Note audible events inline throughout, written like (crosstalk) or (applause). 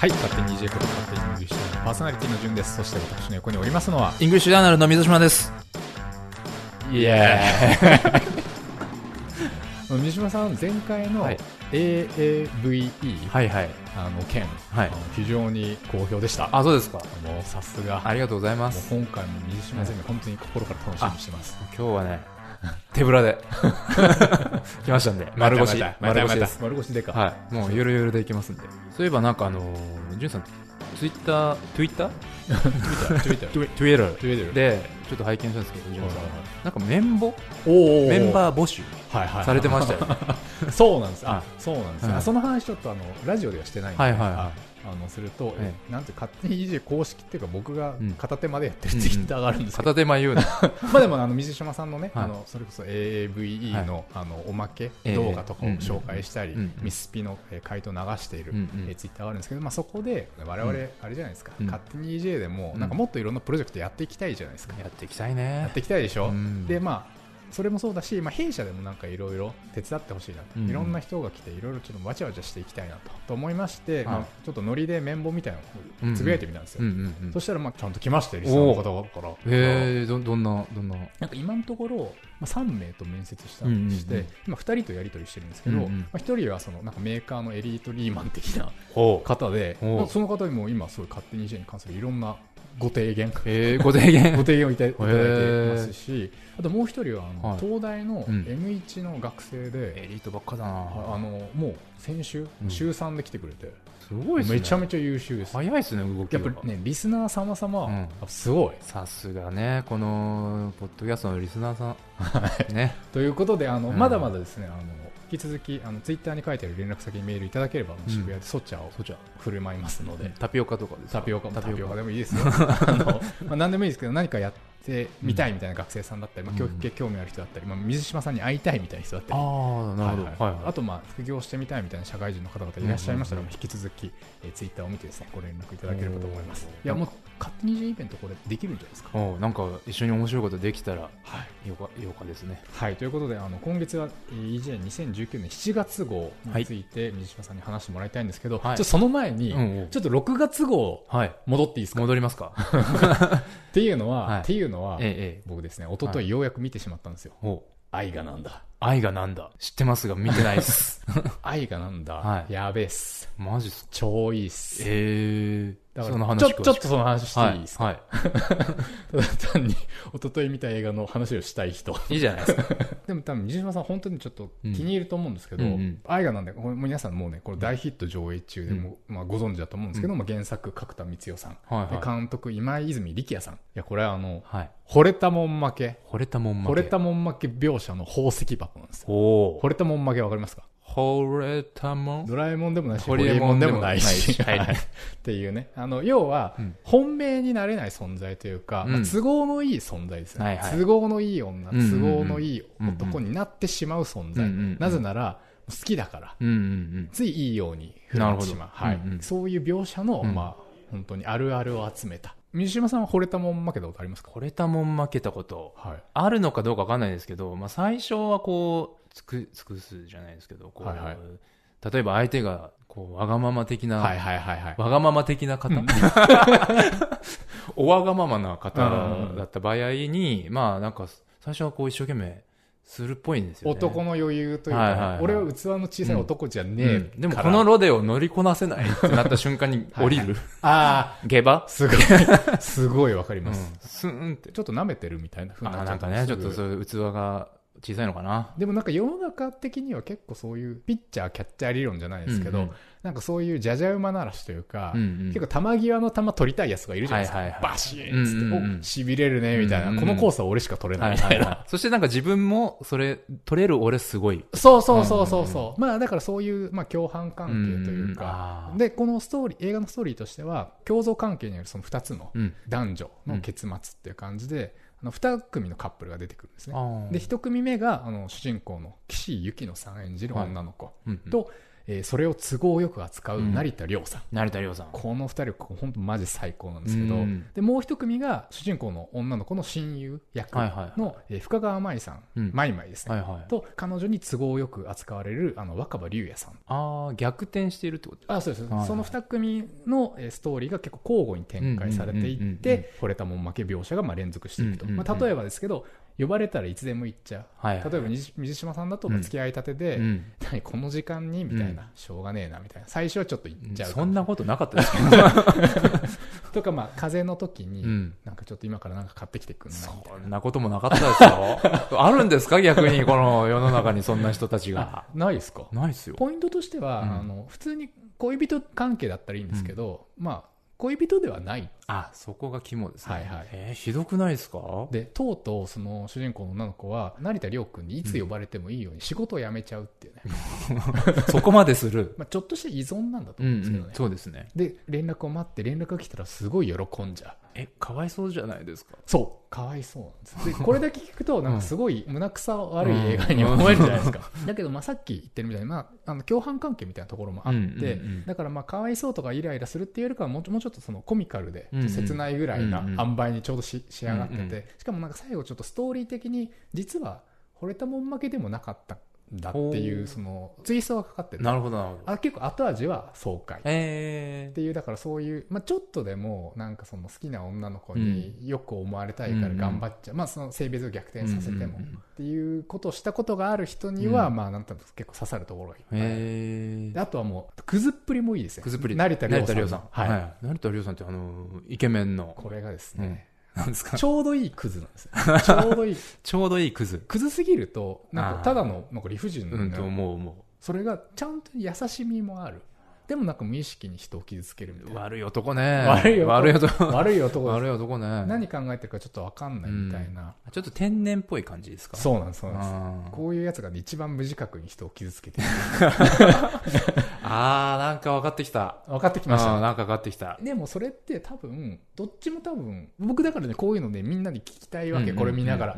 はい、勝手に DJ こと勝手にイングリッシュのパーソナリティの順です。そして私の横におりますのは、イングリッシュジャーナルの水島です。イエーイ水(laughs) 島さん、前回のはい AAVE、はいはい。あの件、はい非常に好評でした。あ、そうですか。もうさすが。ありがとうございます。今回も水島先生、本当に心から楽しみにしてます。今日はね、手ぶらで来ましたんで、(laughs) 丸腰。丸腰です。丸腰でか。はい。もうゆるゆるでいきますんで。そういえばなんかあのー、ジュンさん、ツイッター、ツイッター？Twitter、Twitter、ツイツイッター。(laughs) で、ちょっと拝見したんですけど、ジュンさん。なんか綿棒おメンーバー募集はいはいはいされてましたよ (laughs) ね。そうなんです。あは、そうなんですよ。はいあその話ちょっとあのラジオではしてないんで、はいはいはいああのすると、ええなんて勝手に EJ 公式っていうか僕がうん。片手までやってるツイッターがあるんですけど、片手間言うな。(laughs) まあでもあの水島さんのね、はい。あのそれこそ AAVE の,、あのおまけええ動画とかを紹介したり、うん。うん。ミスピのえー回答を流している、うん。うん。えーツイッターがあるんですけど、まあ、そこで我々、うん。あれじゃないですか、うん。勝手に EJ でもうん。なんかもっといろんなプロジェクトやっていきたいじゃないですか、やっていきたいやねっ。ていきたいでしょ、うん。でまあそれもそうだし、まあ、弊社でもなんかいろいろ手伝ってほしいなと、うんいろんな人が来ていろいろちょっとわちゃわちゃしていきたいなと。と思いまして、まあはい、ちょっとノリで綿棒みたいなのをつぶやいてみたんですよ、うんうんうん。そ。したらまあちゃんと来ましたよリスナーの方から。えー、どどんな、どんな？なんか今のところ、まあ、3名と面接したうんうんうん。して、今2人とやり取りしてるんですけど、うんうん。まあ、1人はそのなんかメーカーのエリートリーマン的な。方で、その方にも今すごい勝手に EJ に関するいろんなご提言えー、ご提言。(laughs) ご提言をいただいてますし、あともう一人はあの、はい東大のうん M1 の学生で、エリートばっかだな。あのもう先週、うん週3で来てくれて、すごいね。めちゃめちゃ優秀です。早いですね、動きが。やっぱりね、リスナー様々、うんあすごい。さすがね、この、ポッドキャストのリスナーさん。ね。ということで、あのうんまだまだですね、あの引き続きあのツイッターに書いてある連絡先にメールいただければ、渋谷でソチャをそちゃ。振る舞いますので、タピオカとかですか？タピオカもタピオカでもいいですよ。(laughs) あのまあ、何でもいいですけど、何かやってみたいみたいな学生さんだったり、まあ、教育系興味ある人だったり、まあ、水島さんに会いたいみたいな人だったり、ああ、なるほど。はいはいはい。あと、まあ、副業してみたいみたいな社会人の方々いらっしゃいましたら、引き続き、えー、ツイッターを見てですね、ご連絡いただければと思いますいや、もう、勝手にイベントこれできるんじゃないですか。なんか一緒に面白いことできたらはい。よかよかですね。はい、ということで、あの今月はえー EJ2019 年7月号について、水島さんに話してもらいたいんですけど、はいちょその前に、ちょっと6月号はい。戻っていいですか？戻りますか？(laughs) っていうのは、はいっていうのは、ええええ。僕ですね、一昨日ようやく見てしまったんですよ。おう愛がなんだ。愛がなんだ知ってますが見てないっす。(laughs) 愛がなんだ。はいやべえっす。マジっすか？超いいっす。ええだからその話ちょちょっとその話していいですか、はい。は (laughs) ただ単に一昨日見た映画の話をしたい人。い。いいじゃないですか。(laughs) でも多分、西島さん本当にちょっと気に入ると思うんですけど、うんうんうん愛がなんだこれ皆さんもうね、これ大ヒット上映中でも、まあ、ご存知だと思うんですけど、まあ、原作角田光代さん、はいはい。で監督今泉力也さん。いや、これはあの、はい。惚れたもん負け、惚れたもん負け。惚れたもん負け描写の宝石箱なんですよ。惚れたもん負けわかりますか？惚れたもんドラえもんでもないし、ホホリエモンでもないい。しっていうね。あの、要は、うん。本命になれない存在というか、うん。まあ都合のいい存在。ですね、はいはい。都合のいい女、都合のいい男になってしまう存在。うんうんうん。なぜなら、好きだから、うんうんうん。ついいいように振る舞ってしまう。はい、なるほど。うんうん。そういう描写の、うん。まあ、本当にあるあるを集めた。水島さんは惚れたもん負けたことありますか？惚れたもん負けたこと。はい。あるのかどうかわかんないですけど、まあ、最初はこう、つく、尽くすじゃないですけど、こう、はいはい例えば相手が、こう、わがまま的な、はいはいはいはい。わがまま的な方、(laughs) おわがままな方だった場合に、まあなんか、最初はこう一生懸命するっぽいんですよね。男の余裕というか、はいはいはい俺は器の小さい男じゃねえ、うんでもこのロデを乗りこなせないってなった瞬間に (laughs) 降りる。ああ、下馬？すごい、すごいわかりうんます。。スーンって。ちょっと舐めてるみたいな風になっちゃうあなんかね、ちょっとすそういう器が小さいのかな？ぐでもなんか世の中的には結構そういうピッチャーキャッチャー理論じゃないですけど、うんうんなんかそういうじゃじゃ馬ならしというか、うんうん結構球際の球取りたいやつがいるじゃないですか。はいはいはいバシーンっつって、うんうんうんお、痺れるね、みたいな、うんうんうんこのコースは俺しか取れないみたいな。そしてなんか自分も、それ、取れる俺すごい。そうそうそうそうそう。まあだからそういう、まあ共犯関係というか、かで、このストーリー、映画のストーリーとしては、共造関係にあるその二つのうん。男女の結末っていう感じで、あの二組のカップルが出てくるんですね。で、一組目が、あの、主人公の岸井ゆきのさん演じる女の子うん。と、えーえーそれを都合よく扱う成田凌さん、成田凌さん。この二人本当マジ最高なんですけど、うん。でもう一組が主人公の女の子の親友役の、はいはいはい。えー深川舞さん、うん。マイマイですね、はいはい。と彼女に都合よく扱われるあの若葉龍也さん。ああ、逆転しているってこと？あそうです、はいはい。その2組のえーストーリーが結構交互に展開されていうんうんうんうんって惚れたもん負け描写がまあ連続していくと、うんうんうん。まあ、例えばですけど呼ばれたらいつでも行っちゃう、はいはい。例えば水水島さんだと付き合いたてで、うん。何この時間にみたいな、うん。しょうがねえなみたいな。最初はちょっと行っちゃうかそもん。なことなかったですけど。(laughs) とかまあ風邪の時に、うん。なんかちょっと今からなんか買ってきてくんないみたいな。そんなこともなかったですよ。(laughs) あるんですか？逆に、この世の中にそんな人たちが。あ。ないですか？ないっすよ。ポイントとしては、うん。あの普通に恋人関係だったらいいんですけど、まあ恋人ではないあ、そこが肝ですね。はいはい。えーひどくないですか？でとうとうその主人公の女の子は成田凌君にいつ呼ばれてもいいように仕事を辞めちゃうっていうね、(laughs) そこまでする。まあ、ちょっとした依存なんだとうんう思うんですけどね、ん、そうですね。で連絡を待って連絡が来たらすごい喜んじゃう。え、かわいそうじゃないですか？そう。かわいそうなんです。でこれだけ聞くとなんかすごい胸くさ悪い映画に思えるじゃないですか、だけどまあさっき言ってるみたいに、まあ、あの共犯関係みたいなところもあって、うんうんうん。だからまあかわいそうとかイライラするっていうよりかはもうちょっとそのコミカルでうんうん切ないぐらいな塩梅にちょうどし仕上がってて、しかもなんか最後ちょっとストーリー的に実は惚れたもん負けでもなかったんだっていほう。うそのツイストがかかってる。なるほど、なるほど。あ結構後味は爽快。え。っていうだからそういう、まあ、ちょっとでもなんかその好きな女の子によく思われたいから頑張っちゃう、まあ、その性別を逆転させても、っていうことをしたことがある人には、うん。まあなんとなく結構刺さるところがいっぱー、いあとはもうくずっぷりもいいですねくずっぷり。成田凌さん。はい。成田凌さんってあの、イケメンの。これがですね、なんですか？ちょうどいいクズなんですよ。(laughs) ちょうどいい。ちょうどいいクズ。クズすぎるとなんかただのなんか理不尽な、うんと思う思それがちゃんと優しみもある。でもなんか無意識に人を傷つけるみたう。いな。悪い男ね。悪い男。悪い男。悪い男悪い男ね。何考えてるかちょっと分かんないみたいな、ちょっと天然っぽい感じですか？そうなんですそうなんです。こういうやつが、ね、一番無自覚に人を傷つけてる (laughs) あー、なんか分かってきた。分かってきました。なんか分かってきた。でもそれって多分どっちも多分僕だからねこういうのねみんなに聞きたいわけ、これ見ながら、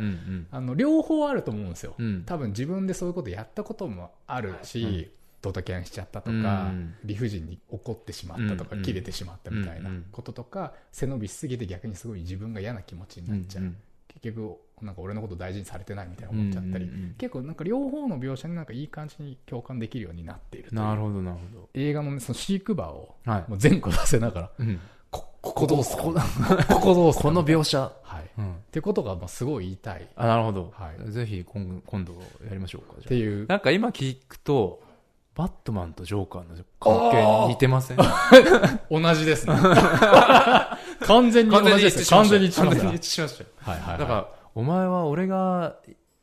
あの両方あると思うんですよ、うん。多分自分でそういうことやったこともあるし、うん。ドタキャンしちゃったとか、うん。理不尽に怒ってしまったとか、うん切れてしまったみたいなこととか、背伸びしすぎて逆にすごい自分が嫌な気持ちになっちゃう、結局なんか俺のこと大事にされてないみたいな思っちゃったり、うんうんうん。結構なんか両方の描写になんかいい感じに共感できるようになっているなるほど、なるほ映画の,、ね、その飼育馬をど。はい。もう全個出せながらうん。こここどうすか？こここどうすか？この描写。はい、っうん。ていうことがまあすごい言いたい。っあ、なるほど。はい。ぜひ今今度やりましょうか。じゃていう。あなんか今聞くと、バットマンとジョーカーの関係似てません？(laughs) 同じですね。完全に同じです。完全に一致します完全に一致しました。はいはい、はい、だから、お前は俺が、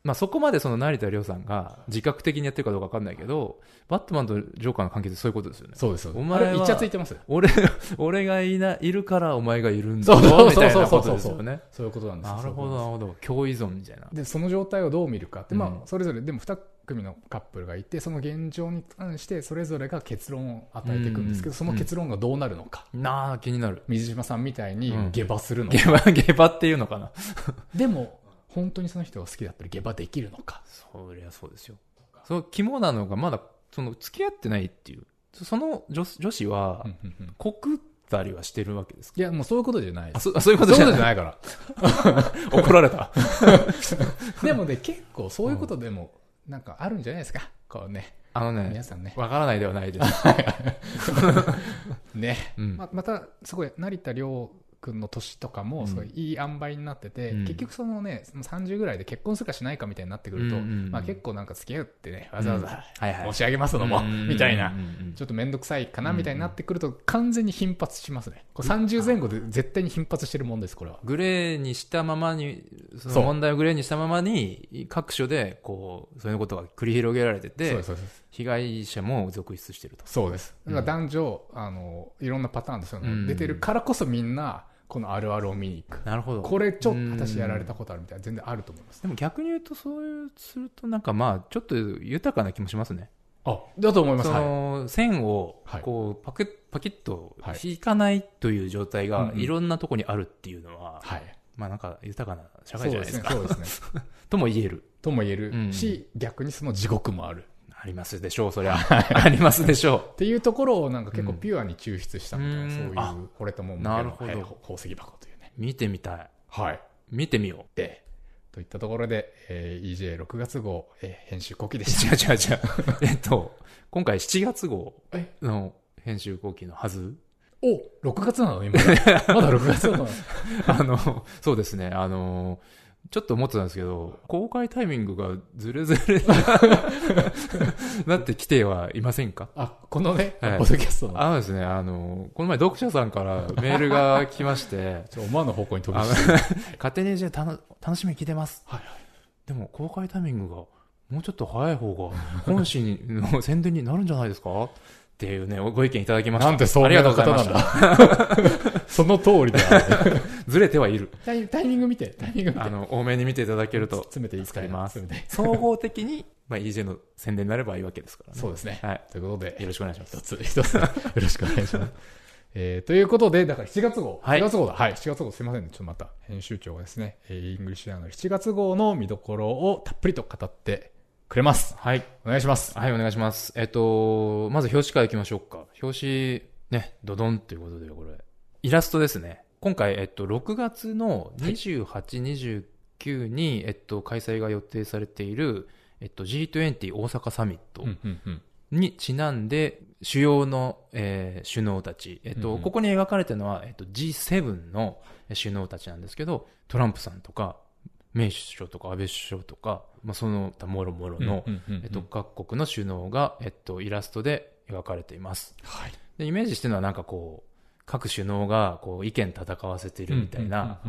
まあそこまでその成田凌さんが自覚的にやってるかどうかわかんないけど、バットマンとジョーカーの関係ってそういうことですよね。そうですそうですお前はイチャついてます俺、俺がいな、いるからお前がいるんだそうそうみたいなそうそうそうことですよね。そういうことなんですよなるほど、なるほど。共依存みたいな。でその状態をどう見るかって、まうんあ、それぞれでも2組のカップルがいてその現状に関してそれぞれが結論を与えていくんですけど、うんその結論がどうなるのか、なあ、気になる。水島さんみたいにうん下馬するのか、ゲバ、ゲバっていうのかな。でも本当にその人が好きだったら下馬できるのか。そりゃそうですよ。そう、肝なのがまだ、その、付き合ってないっていう。その女女子は告ったりはしてるわけですか？いやもうそういうことじゃないあ、そそういうこそういうとじゃない。ことじゃないから。(laughs) 怒られた。(laughs) でもね結構そういうことでもなんかあるんじゃないですか？こうね。あのね皆、さんね。わからないではないです。(laughs) ね、うん。ままたすごい成田凌君の年とかもすごいいい塩梅になってて、うん。結局そのねその30ぐらいで結婚するかしないかみたいになってくると、うんうんうんまあ、結構なんか付き合うってねわざわざはいはい。申し上げますのも、みたいな、うんうんうんちょっと面倒くさいかなみたいになってくると完全に頻発しますね。これ30前後で絶対に頻発してるもんですこれは。グレーにしたままに、その問題をグレーにしたままに、各所で、こう、そういうことが繰り広げられてそうて被害者も続出してると。そうです。だから男女、あのいろんなパターンですよね、うん。出てるからこそみんなこのあるあるを見に行く。なるほど。これちょっうんと私やられたことあるみたい。な全然あると思います。でも逆に言うと、そういう、するとなんかまあ、ちょっと豊かな気もしますね。あだと思います。そはい。の、線をはい、こう、パクッ、パキッとはい。引かないという状態が、うんうん。いろんなとこにあるっていうのは、はい。まあなんか豊かな社会じゃないですすか。ね。そうですね。(laughs) とも言える。とも言えうん。るし、逆にその地獄もあるありますでしょう、そりゃ。ありますでしょっていうところをなんか結構ピュアに抽出したみたいな、うんそういうあ、これともなるほどはい宝石箱というね。う。見てみたい。はい。見てみよう。で、といったところで、えー、EJ6 月号、えー編集後期でした。(laughs) 違う違う違う。(laughs) えっと、今回7月号え？の編集後期のはずお !6 月なの？今。まだ6月なの？(laughs) あの、そうですね、あの、ちょっと思ってたんですけど、公開タイミングがずれずれなってきてはいませんか？あ、このね、はい。ポッドキャストの、あのですね、あの、この前読者さんからメールが来まして、ちょ、思わぬ方向に飛びして。勝手にじゃあ楽楽しみに聞いてます。はいでも公開タイミングがもうちょっと早い方が本誌の宣伝になるんじゃないですか？っていうね、ご意見いただきました。なんてそうありがとうございました。(laughs) その通りである。(laughs) ずれてはいる。タイタイミング見て、タイミング見て。あの、大目に見ていただけると、詰めていいですか？助かります。総合的に、まあ、EJ の宣伝になればいいわけですからね。そうですね。はい。ということで、よろしくお願いします。一つ、一つ、よろしくお願いします。えー、ということで、だから7月号。はい7月号だ。はい。7月号すいませんね。ちょっとまた、編集長がですね、えーイングリッシュジャーナルの7月号の見どころをたっぷりと語ってくれます。はい。お願いします。はい、お願いします。えっと、まず表紙からいきましょうか。表紙、ね、ドドンということで、これ。イラストですね。今回、えっと、6月の28、29に、えっと、開催が予定されている、えっと、G20 大阪サミット。にちなんで、主要の、えー首脳たち、えっと、うんうんここに描かれてるのは、えっと、G7 の首脳たちなんですけど、トランプさんとか、メイ首相とか安倍首相とか、まあ、その他もろもろの、各国の首脳が、えっと、イラストで描かれています。はい。で、イメージしてるのはなんかこう、各首脳がこう意見戦わせてるみたいな、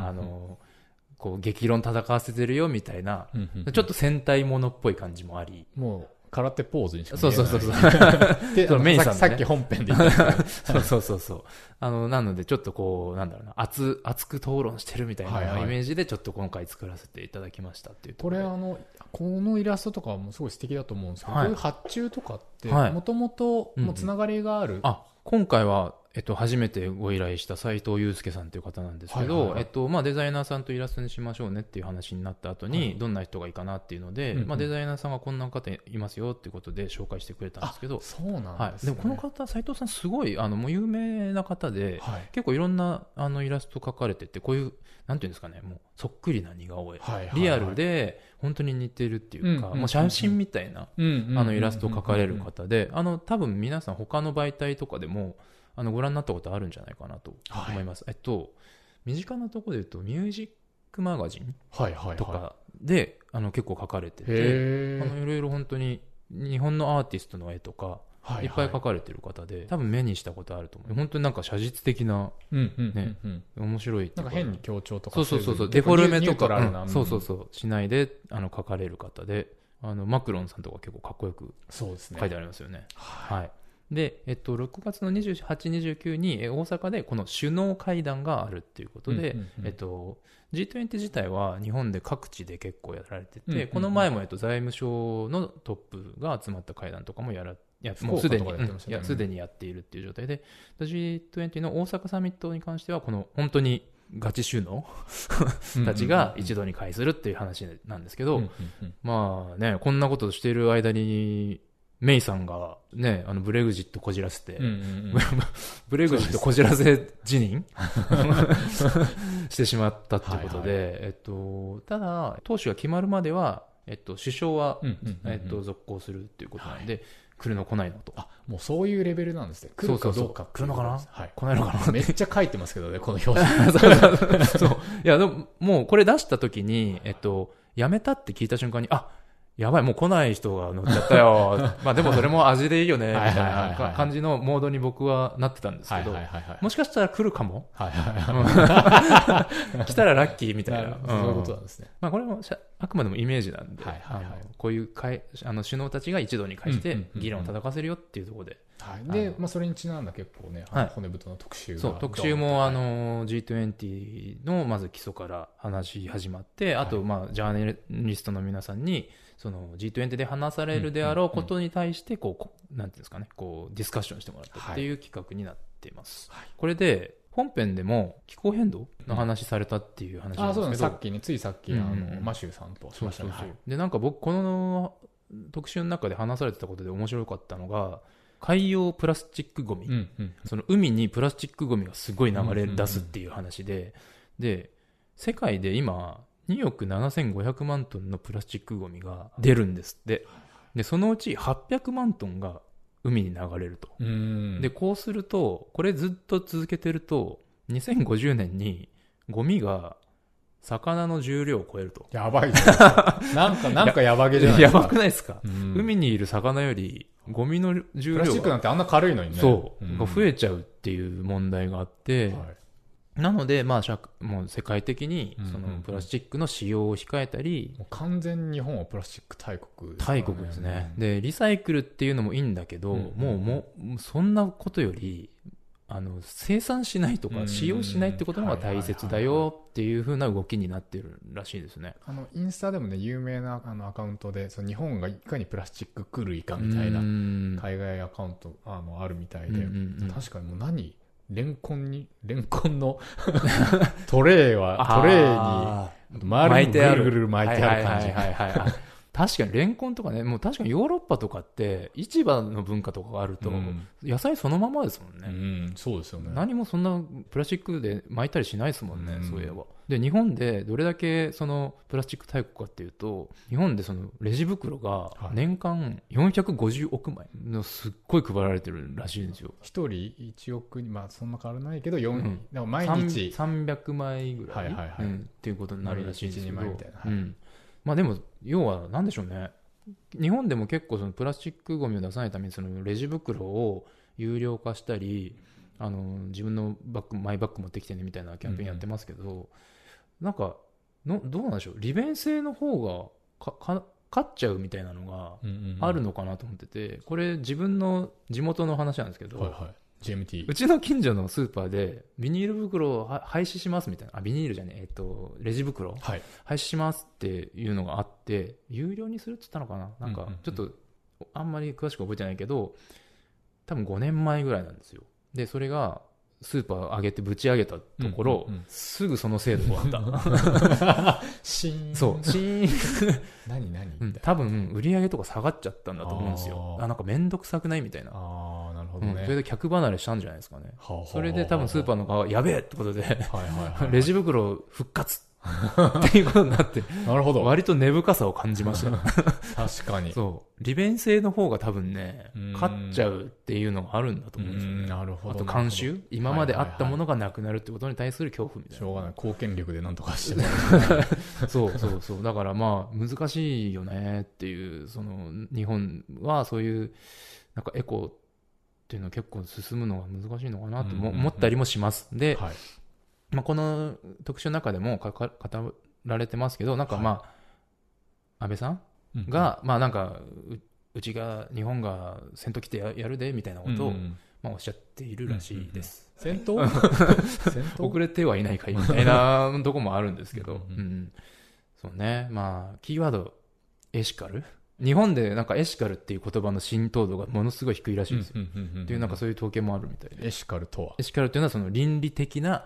こう激論戦わせてるよみたいな、うんうんうんちょっと戦隊ものっぽい感じもあり、もう、空手ポーズにしか見えない。そうそうそうそう。(laughs) で、そのメイさんのねさっき本編で言った。(laughs) そうそうそうそう。あの、なのでちょっとこう、なんだろうな、熱、熱く討論してるみたいはいはないイメージでちょっと今回作らせていただきましたっていうとろでこれあの、このイラストとかもすごい素敵だと思うんですけど、はいこういう発注とかって、はいもともとうんうんもうつながりがある？あ、今回は、えっと、初めてご依頼した斉藤祐介さんという方なんですけど、えっと、まあ、デザイナーさんとイラストにしましょうねっていう話になった後に、はいどんな人がいいかなっていうので、まあ、デザイナーさんがこんな方いますよっていうことで紹介してくれたんですけど、そうなんはい。ですね。でもこの方、斉藤さんすごい、あの、もう有名な方で、はい。結構いろんな、あの、イラスト描かれてて、こういう、なんていうんですかね、もう、そっくりな似顔絵。リアルで、本当に似てるっていうか、もう写真みたいな、うんあのイラストを描かれる方で、あの多分皆さん他の媒体とかでもあのご覧になったことあるんじゃないかなと思います。えっと、身近なところで言うと、ミュージックマガジンはいはいはい。とかで、あの結構描かれてて、あのいろいろ本当に日本のアーティストの絵とか、はいっぱい描かれてる方で、多分目にしたことあると思う。本当になんか写実的な、うんうんうんねうん。面白いなんか変に強調とかそうそうそうそう、デフォルメとか。うんそうそうそう、しないで、あの、書かれる方で、あの、マクロンさんとか結構かっこよくそうですね。書いてありますよね。はい。で、えっと、6月の28、29に、え大阪でこの首脳会談があるっていうことで、うんうんうんえっと、G20 自体は日本で各地で結構やられてて、うんうんうん。この前も、えっと、財務省のトップが集まった会談とかもやら、やすでに、ね。うんいや、すでにやっているっていう状態で、G20 の大阪サミットに関しては、この本当にガチ首脳たちが一堂に会するっていう話なんですけど、うんうんうん。まあね、こんなことしている間に、メイさんがね、あのブレグジットこじらせて、うんうんうん (laughs) ブレグジットこじらせ辞任？してしまったっていうことで、はいえっと、ただ、党首が決まるまでは、えっと、首相は、うんうんうんうんえっと、続行するっていうことなんで、来るの来ないのと。あ、もうそういうレベルなんですね。来るかどうか来るのかな？はい。来ないのかな？めっちゃ書いてますけどね、この表紙。(laughs) そう。いや、でも、もうこれ出した時に、えっと、辞めたって聞いた瞬間に、あ、やばい、もう来ない人が乗っちゃったよ。(laughs) まあでもそれも味でいいよね、みたいな感じのモードに僕はなってたんですはいけど。もしかしたら来るかも。(laughs) 来たらラッキーみたいな。そういうことんなんですね。まあこれもあくまでもイメージなんで、こういう会あの首脳たちが一堂に会して議論を叩かせるよっていうところで、で、まあそれにちなんだ結構ね、骨太の特集が。特集もあ、の G20 のまず基礎から話し始まって、あとまあジャーナリストの皆さんに、その G20 で話されるであろうことに対して、こうこ、なんていうんですかね、こう、ディスカッションしてもらったっていう企画になっています。はい。これで、本編でも気候変動の話されたっていう話なあ、そうなんですす。んでけど、さっきね、ついさっき、あの、んマシューさんとしましたね。で、なんか僕、この特集の中で話されてたことで面白かったのが、海洋プラスチックゴミ。うんうんその海にプラスチックゴミがすごい流れ出すっていう話で、で、世界で今、2億7500万トンのプラスチックゴミが出るんですって。で、そのうち800万トンが海に流れると。うんで、こうすると、これずっと続けてると、2050年にゴミが魚の重量を超えると。やばい (laughs) なんかなんかやばげじゃないでやすかばくないですか、うん海にいる魚よりゴミの重プラスチック量が、なんてあんな軽いのにねそう、んが増えちゃうっていう問題があって、はいなので、まあ、社もう世界的にうんうんうん。そのプラスチックの使用を控えたり、もう完全に日本はプラスチック大国ですから大国ですね。で、リサイクルっていうのもいいんだけど、うんもう、もう、そんなことより、あの、生産しないとか、うん使用しないってことの方が大切だよっていう風な動きになってるらしいですね。あのインスタでもね有名なあのアカウントでその日本がいかにプラスチック狂いかみたいなうん。海外アカウントあのあるみたいうんで、うんうん。確かにもう何レンコンにレンコンのトレーはトレーにあ周りにぐるぐる巻いてある感じ。はいはいはいはいあ確かにレンコンとかね、もう確かにヨーロッパとかって市場の文化とかがあると、うん。野菜そのままですもんうね。んそうですよね。何もそんなプラスチックで巻いたりしないですもんね、うん。そういえば。で、日本でどれだけそのプラスチック大国かっていうと、日本でそのレジ袋がい。年間450億枚のすっごい配られてるらしいんですよ。一人1億にまあそんな変わらないけど、四うん。でも毎日。3 300枚ぐらい、はいはいはい。うん。っていうことになるらしいんですけど、毎日一二枚みたいな。はい。うんまあでも要は何でしょうね。日本でも結構そのプラスチックゴミを出さないためにそのレジ袋を有料化したりあの自分のバッグマイバッグ持ってきてねみたいなキャンペーンやってますけど、なんかのどうなんでしょう。利便性の方がかか勝っちゃうみたいなのがあるのかなと思っててこれ自分の地元の話なんですけど、はいはい GMT うちの近所のスーパーで、ビニール袋をは廃止しますみたいな、あ、ビニールじゃねえ、えっと、レジ袋？はい。廃止しますっていうのがあって、有料にするって言ったのかな？なんかちょっと、あんまり詳しく覚えてないけど、多分5年前ぐらいなんですよ。で、それが、スーパー上げてぶち上げたところ、うんうんうん。すぐその制度終わった。シーンそう、シーン、何何？うん多分、売り上げとか下がっちゃったんだと思うんですよ。あ、なんかめんどくさくない？みたいな。ああなるほどうん、ね、それで客離れしたんじゃないですかね。はあはあそれで多分スーパーの側はやべえってことで、はいはいはい (laughs) レジ袋復活っていうことになって、なるほど割と根深さを感じましたよ。(laughs) 確かにそう。利便性の方が多分ねうん、勝っちゃうっていうのがあるんだと思うんですようんね。なるほどあと慣習？今まであったもののがなくなるってことに対する恐怖みたいしょうがない貢献力でなんとかして。(laughs) そうそうそう。だからまあ、難しいよねっていう、その、日本はそういう、なんかエコっていうのは結構進むのが難しいのかなと思ったりもします。で、はい。まあ、この特集の中でもかか語られてますけど、なんかまあ、安倍さんが、まあなんか、ううちが、日本が戦闘機てややるで、みたいなことを、うんうんまあおっしゃっているらしいです。戦闘戦闘遅れてはいないかいみたいな (laughs) とこもあるんですけど、ううんん。そうね、まあ、キーワード、エシカル日本でなんかエシカルっていう言葉の浸透度がものすごい低いらしいんですよ。っていうなんかそういう統計もあるみたいで。エシカルとは？エシカルっていうのはその倫理的な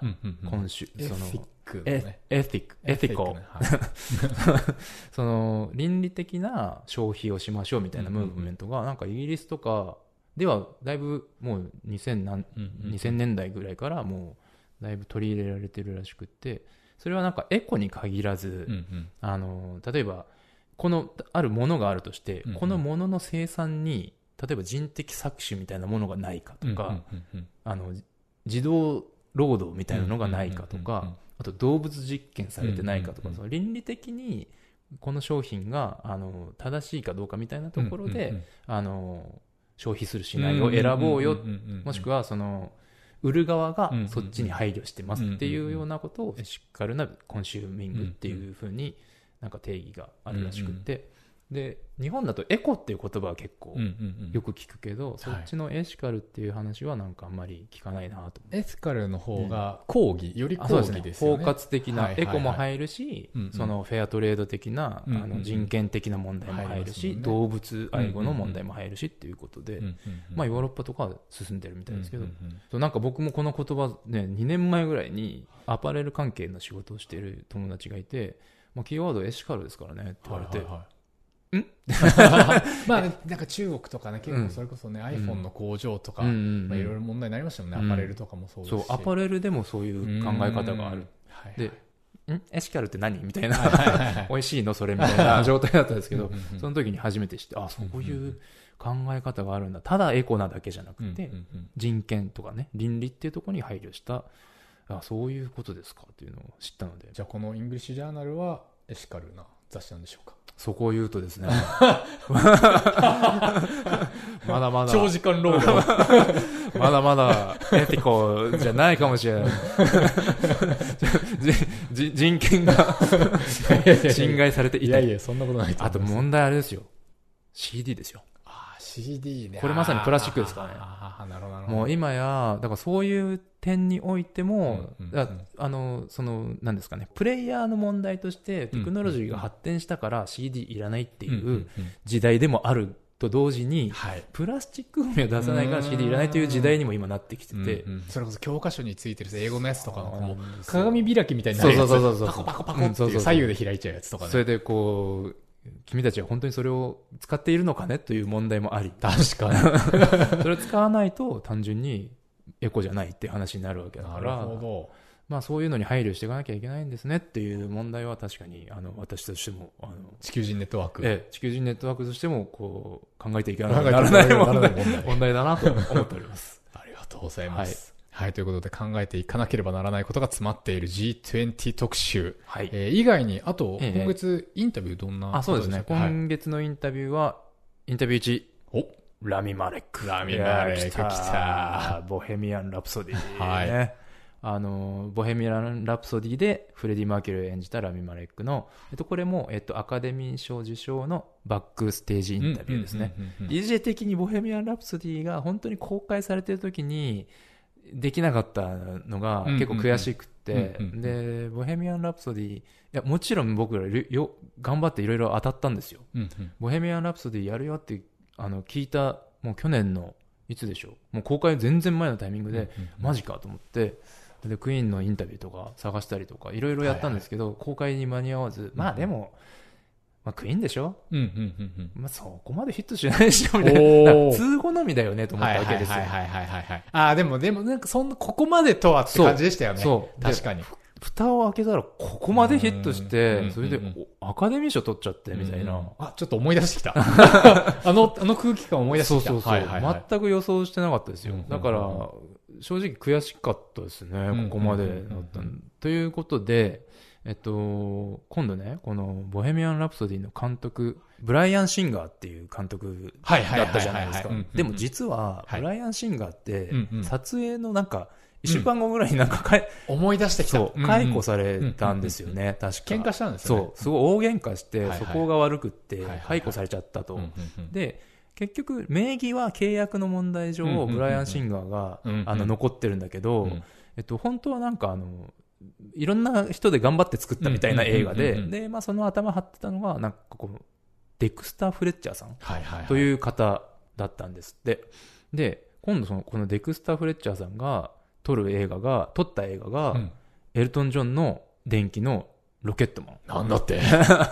今週、そのエフィックね。エティック、エティコエフィックねはい。(laughs) その倫理的な消費をしましょうみたいなムーブメントがなんかイギリスとかではだいぶもう2000何うんうん2000年代ぐらいからもうだいぶ取り入れられてるらしくってそれはなんかエコに限らず、うんうん。あの例えばこのあるものがあるとして、うんうん。このものの生産に例えば人的搾取みたいなものがないかとか、うんうんうんあの自動労働みたいなのがないかとか、うんうんうんうんあと動物実験されてないかとか、うんうんうんその倫理的にこの商品があの正しいかどうかみたいなところで、うんうんうんあの消費するしないを選ぼうよ、もしくははその売る側がうんうんうん。そっちに配慮してますっていうようなことをエシカルなコンシューミングっていうふうになんか定義があるらしくって、で日本だとエコっていう言葉は結構よく聞くけど、そっちのエシカルっていう話はなんかあんまり聞かないなと思って。エシカルの方が講義より講義ですよね。包括的なはいはいはい。エコも入るし、うんうん。そのフェアトレード的な、うんうんうん。あの人権的な問題も入るし、もんね。動物愛護の問題も入るしっていうことで、うんうんうんまあ、ヨーロッパとかは進んでるみたいですけど、うんうんうん。なんか僕もこの言葉ね2年前ぐらいにアパレル関係の仕事をしている友達がいて、まあ、キーワードエシカルですからねって言われて、はいはいはい。(laughs) まあね、なんか中国とかね、結構それこそね、iPhone の工場とか、うんうんうん。まあいろいろ問題になりましたもんね、うん。アパレルとかもそうですし。そう、アパレルでもそういう考え方がある。はい。で、ん？エシカルって何？みたいな、はいはいはいはい。(laughs) 美味しいのそれみたいな (laughs) 状態だったんですけどうんうんうん、その時に初めて知って、あ、そういう考え方があるんだ。ただエコなだけじゃなくて、うんうんうん。人権とかね、倫理っていうところに配慮した、あ、そういうことですかっていうのを知ったので、じゃあこのイングリッシュジャーナルはエシカルな雑誌なんでしょうか？そこを言うとですね、(laughs) まだまだ、長時間労働。(laughs) まだまだエティコじゃないかもしれない。(laughs) 人権が侵害されていたいやいや、そんなことないとあと。問題あれですよ。CD ですよ。CD ね。これまさにプラスチックですからね。もう今や、だからそういう点においても、うんうんだあの、その、なんですかね、プレイヤーの問題としてテクノロジーが発展したから CD いらないってうんうんうん。いう時代でもあると同時に、はい。プラスチックゴミを出さないから CD いらないという時代にも今なってきてて、うんうん。それこそ教科書についてる英語のやつとか鏡開きみたいになるやつ。そうそうそうそうパコパコパコって左右で開いちゃうやつとかね。それでこう、君たちは本当にそれを使っているのかねという問題もあり、(laughs) 確かに。(laughs) それを使わないと単純にエコじゃないっていう話になるわけだかなるら、ほど。まあそういうのに配慮していかなきゃいけないんですねっていう問題は確かに、あの、私としても、あの、地球人ネットワーク。ええ、地球人ネットワークとしても、こう、考えていかなきゃならない問題だなと思っております。(laughs) ありがとうございます。はい、ということで考えていかなければならないことが詰まっている G20 特集。はい。えー以外に、あと、ええ今月インタビューどんなあ、そうですね。今月のインタビューは、インタビュー1、おラミマレック。ラミマレックいや来たボヘミアン・ラプソディ、はいね。あの、ボヘミアン・ラプソディでフレディ・マーキュリーを演じたラミマレックの、えっと、これも、えっと、アカデミー賞受賞のバックステージインタビューですね。DJ 的にボヘミアン・ラプソディが本当に公開されてる時にできなかったのが結構悔しくて。うんうんうん、で、ボヘミアン・ラプソディ、いや、もちろん僕らよ頑張っていろいろ当たったんですよ。うんうん。ボヘミアン・ラプソディやるよって、あの、聞いた、もう去年の、いつでしょう？もう公開全然前のタイミングで、うんうんマジかと思って、で、クイーンのインタビューとか探したりとか、いろいろやったんですけど、公開に間に合わず、まあでも、まあクイーンでしょ？うんうんうんうんまあそこまでヒットしないでしょみたいな。通好みだよねと思ったわけですよ。はいはいはいはいはい。ああ、でも、でも、なんか、そんな、ここまでとはって感じでしたよね。そう確かに。蓋を開けたらここまでヒットしうんて、それでアカデミー賞取っちゃってみたいな。あ、ちょっと思い出してきた。(laughs) あの、あの空気感思い出してきた。そうそうそう、全く予想してなかったですよだから、正直悔しかったですね、んここまでだったということで、えっと、今度ね、このボヘミアン・ラプソディの監督、ブライアン・シンガーってい。う監督だったじゃないですか。うんうんうん。でも実は、はい。ブライアン・シンガーってうんうん、撮影のなんか、一週間後ぐらいになんかかい、思い出してきた。解雇されたんですよね、確か。喧嘩したんですよね。そう、すごい大喧嘩してそこが悪くって解雇されちゃったと。うん。うんうんで、結局、名義は契約の問題上、うんうんうんうんブライアン・シンガーが、うんうん。あの、残ってるんだけど、うん。えっと、本当はなんかあの、いろんな人で頑張って作ったみたいな映画で、で、まあその頭張ってたのが、なんかこう、デクスター・フレッチャーさん。という方だったんですって。で、今度その、このデクスター・フレッチャーさんが撮る映画が、撮った映画が、うんエルトン・ジョンの電気のロケットマンなんだって。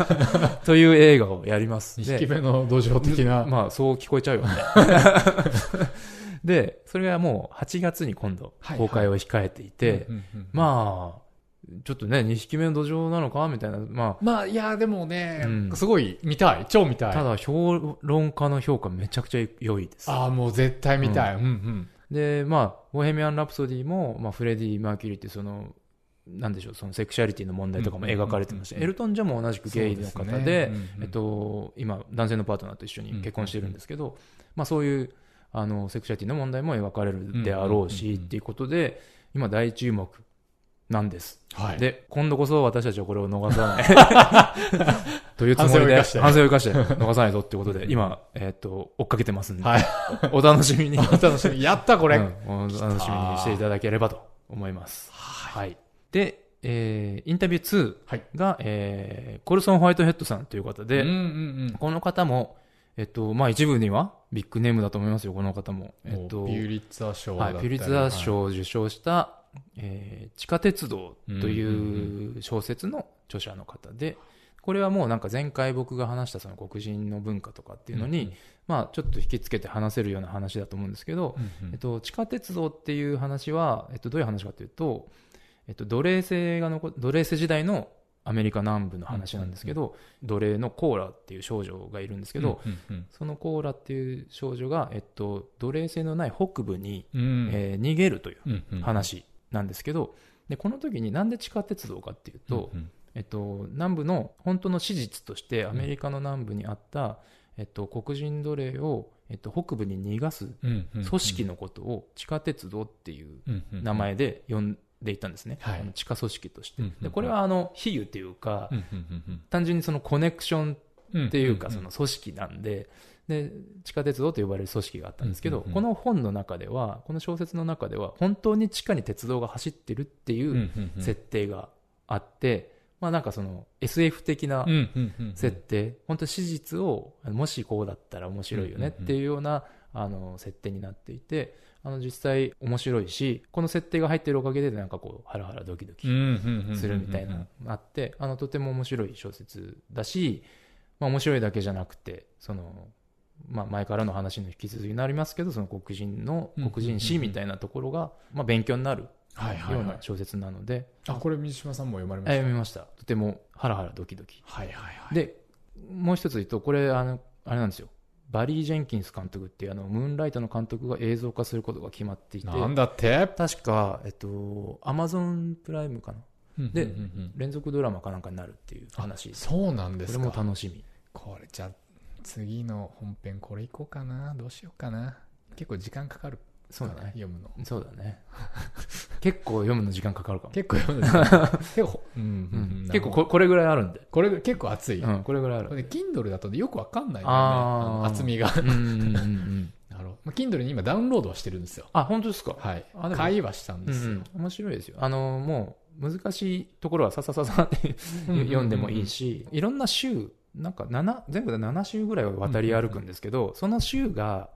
(laughs) という映画をやります。二で匹目の土壌的な。まあ、そう聞こえちゃうよね。(laughs) で、それがもう8月に今度はい公開を控えていて、まあ、ちょっとね、2匹目の土壌なのか？みたいな、ままあ、いや、でもねうん、すごい見たい。超見たあ、い。ただ評論家の評価めちゃくちゃ良いです。ああ、もう絶対見たい。うん。うん。で、まあ、ボヘミアン・ラプソディも、まあ、フレディ・マーキュリーってその、なんでしょう、そのセクシャリティの問題とかも描かれてまして、うん。うんうんうん。エルトン・ジョンも同じくゲイの方で、すね。うんうんえっと、今、男性のパートナーと一緒に結婚してるんですけど、まあそういう、あの、セクシャリティの問題も描かれるであろううんうんうんし、うん。っていうことで、今大注目なんです。はい。で、今度こそ私たちはこれを逃さない。(laughs) というつもりで、反省を生かして逃さないぞっていうことで、今、えっと、追っかけてますんで、はい。(laughs) お楽しみに、(laughs) お楽しみ。やった、これ。うんお楽しみにしていただければと思います。はい。で、えー、インタビューはい2が、えー、コルソン・ホワイトヘッドさんという方で、うんうんこの方も、えっと、まあ一部にはビッグネームだと思いますよ、この方も。うん。えっと、ピューリッツァー賞だはい、ピュリッツァー賞を受賞した、えー地下鉄道という小説の著者の方で、これはもうなんか前回僕が話したその黒人の文化とかっていうのに、うんうんまあちょっと引きつけて話せるような話だと思うんですけど、うんうんえっと、地下鉄道っていう話は、えっと、どういう話かというと、えっと、奴隷制が残奴隷制時代のアメリカ南部の話なんですけど、奴隷のコーラっていう少女がいるんですけど、そのコーラっていう少女が、えっと、奴隷制のない北部に、うん。えー逃げるという話なんですけど、でこの時になんで地下鉄道かっていうと、うんうん。えっと、南部の本当の史実としてアメリカの南部にあった、えっと、黒人奴隷を、えっと、北部に逃がす組織のことを地下鉄道っていう名前で呼んでいたんですね、はい。あの地下組織として、でこれはあの比喩っていうか、単純にそのコネクションうんっていうか、その組織なんでで地下鉄道と呼ばれる組織があったんですけど、うんうんうん。この本の中ではこの小説の中では本当に地下に鉄道が走ってるっていううんうんうん。設定があって、まあなんかその SF 的なうんうんうん設定、本当史実をもしこうだったら面白いよねっていうような、あの設定になっていてあの実際面白いしこの設定が入ってるおかげでなんかこうハラハラドキドキうんうんうんうんするみたいなのがあってあのとても面白い小説だし、まあ、面白いだけじゃなくてその、まあ、前からの話の引き続きになりますけどその黒人のうん黒人史みたいなところが、まあ、勉強になるような小説なので、あこれ水島さんも読まれまあした？読みました。とてもハラハラドキドキ。はいはいはい。でもう一つ言うとこれあのあれなんですよ。バリー・ジェンキンス監督っていうあのムーンライトの監督が映像化することが決まっていて。なんだって？確かえっとアマゾンプライムかな？で連続ドラマかなんかになるっていう話。うんそうなんでこれすかも楽しみ。これじゃあ次の本編これいこうかな。どうしようかな。結構時間かかるそうだね。読むの。そうだね。結構読むの時間かかるかも、結構読むの時間結構、結構ここれぐらいあるんで、これ結構熱い、うん、これぐらいあるこれで Kindle だとよくわかんない厚みが。うんうんうんうん。なるほど、まあ、Kindle に今ダウンロードはしてるんですよ。あ本当ですか？はい。会話したんうんですよ、うん面白いですよ。あのもう難しいところはささささって (laughs) 読んでもいいし、いろんな州、なんか7全部で7州ぐらいを渡り歩くんですけど、その州が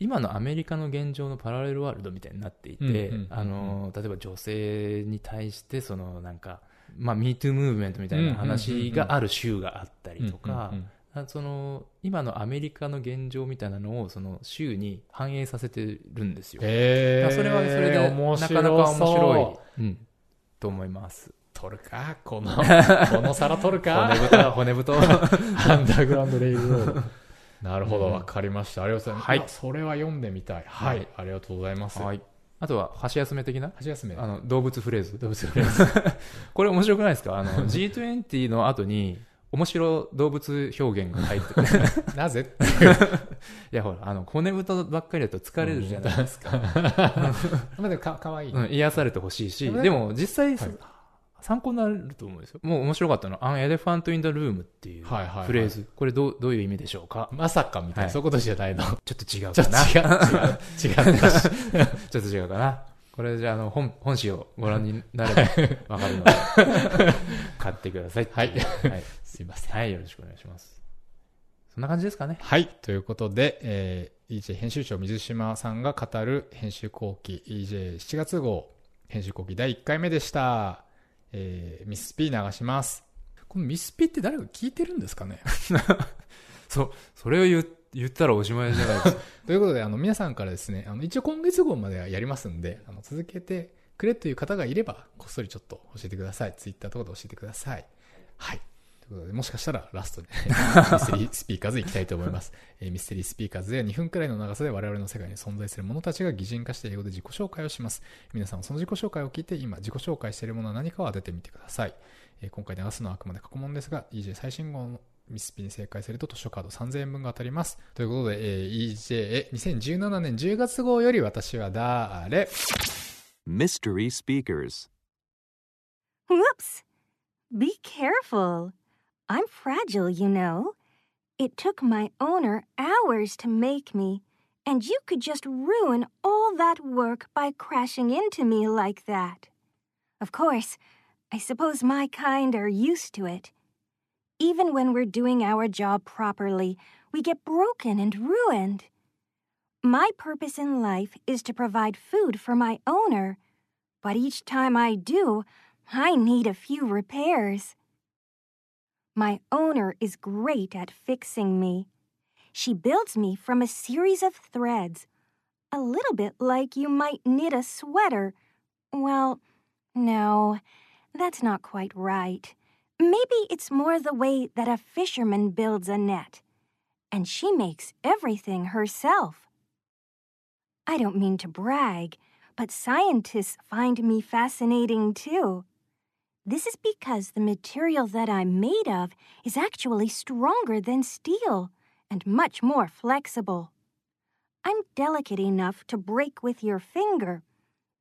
今のアメリカの現状のパラレルワールドみたいになっていて、あの例えば女性に対してそのなんか、まあ、MeToo ムーブメントみたいな話がある州があったりとか、その今のアメリカの現状みたいなのをその州に反映させてるんですよ。それはそれで面な白かなか面白いい、うん、と思います。取るか？この (laughs) この皿取るか？骨太、骨太。(laughs) アンダーグラウンドレイル。なるほど。うんわかりました。ありがとうございます、はい。あそれは読んでみたい。はい、はい。ありがとうございます、はい。あとは、箸休め的な？箸休め。あの、動物フレーズ。動物フレーズ。(laughs) これ面白くないですか？あの、G20 の後に、面白動物表現が入ってくる。なぜ？いや、ほら、あの、骨太ばっかりだと疲れるじゃないですか。まあでもかかわいい、うん、癒されてほしいし、でもでも実際、はい参考になると思うんですよ。もう面白かったのは、 An elephant in the room っていうはいはいはいフレーズ。これどう、どういう意味でしょうか？まさかみたいな、はいそういうことじゃないのちょっと違うちょっかとな。違う (laughs) 違う違ったしちょっと違うかな。これじゃあ、あの、本、本誌をご覧になればわかるので、(laughs) 買ってください。はいはい。すいませんはい、よろしくお願いします。そんな感じですかね。はい。ということで、えー、EJ 編集長水島さんが語る編集後期 EJ7 月号編集後期第1回目でした。えー、ミス P 流します。このミス P って誰か聞いてるんですかね？(laughs) そ、それを言う言ったらおしまいじゃないですか。(laughs) ということで、あの、皆さんからですね、あの、一応今月号まではやりますんで、あの、続けてくれという方がいれば、こっそりちょっと教えてください。ツイッターとかで教えてください。はい。ということで、もしかしたらラストで、(laughs) ミステリースピーカーズ行きたいと思います。えーミステリースピーカーズでは2分くらいの長さで我々の世界に存在する者たちが擬人化して英語で自己紹介をします。皆さんもその自己紹介を聞いて、今自己紹介しているものは何かを当ててみてください。えー今回流すのはあくまで過去問ですが、EJ 最新号のミスピに正解すると図書カード3000円分が当たります。ということで、えー EJ 2017年10月号より私は誰？Mystery Speakers. Whoops! Be careful. I'm fragile, you know. It took my owner hours to make me, and you could just ruin all that work by crashing into me like that. Of course, I suppose my kind are used to it. Even when we're doing our job properly, we get broken and ruined. My purpose in life is to provide food for my owner, but each time I do, I need a few repairs. My owner is great at fixing me. She builds me from a series of threads, a little bit like you might knit a sweater. Well, no, that's not quite right. Maybe it's more the way that a fisherman builds a net. And she makes everything herself. I don't mean to brag, but scientists find me fascinating too. This is because the material that I'm made of is actually stronger than steel and much more flexible. I'm delicate enough to break with your finger,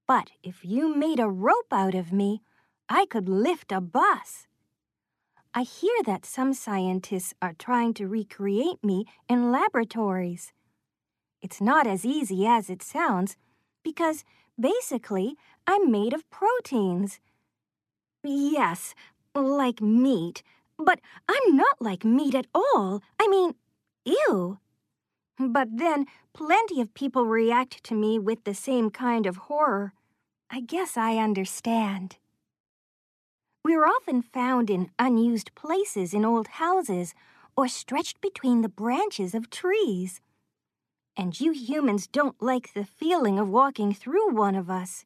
but if you made a rope out of me, I could lift a bus. I hear that some scientists are trying to recreate me in laboratories. It's not as easy as it sounds because basically I'm made of proteins. Yes, like meat, but I'm not like meat at all. I mean, ew. But then plenty of people react to me with the same kind of horror. I guess I understand. We're often found in unused places in old houses or stretched between the branches of trees. And you humans don't like the feeling of walking through one of us.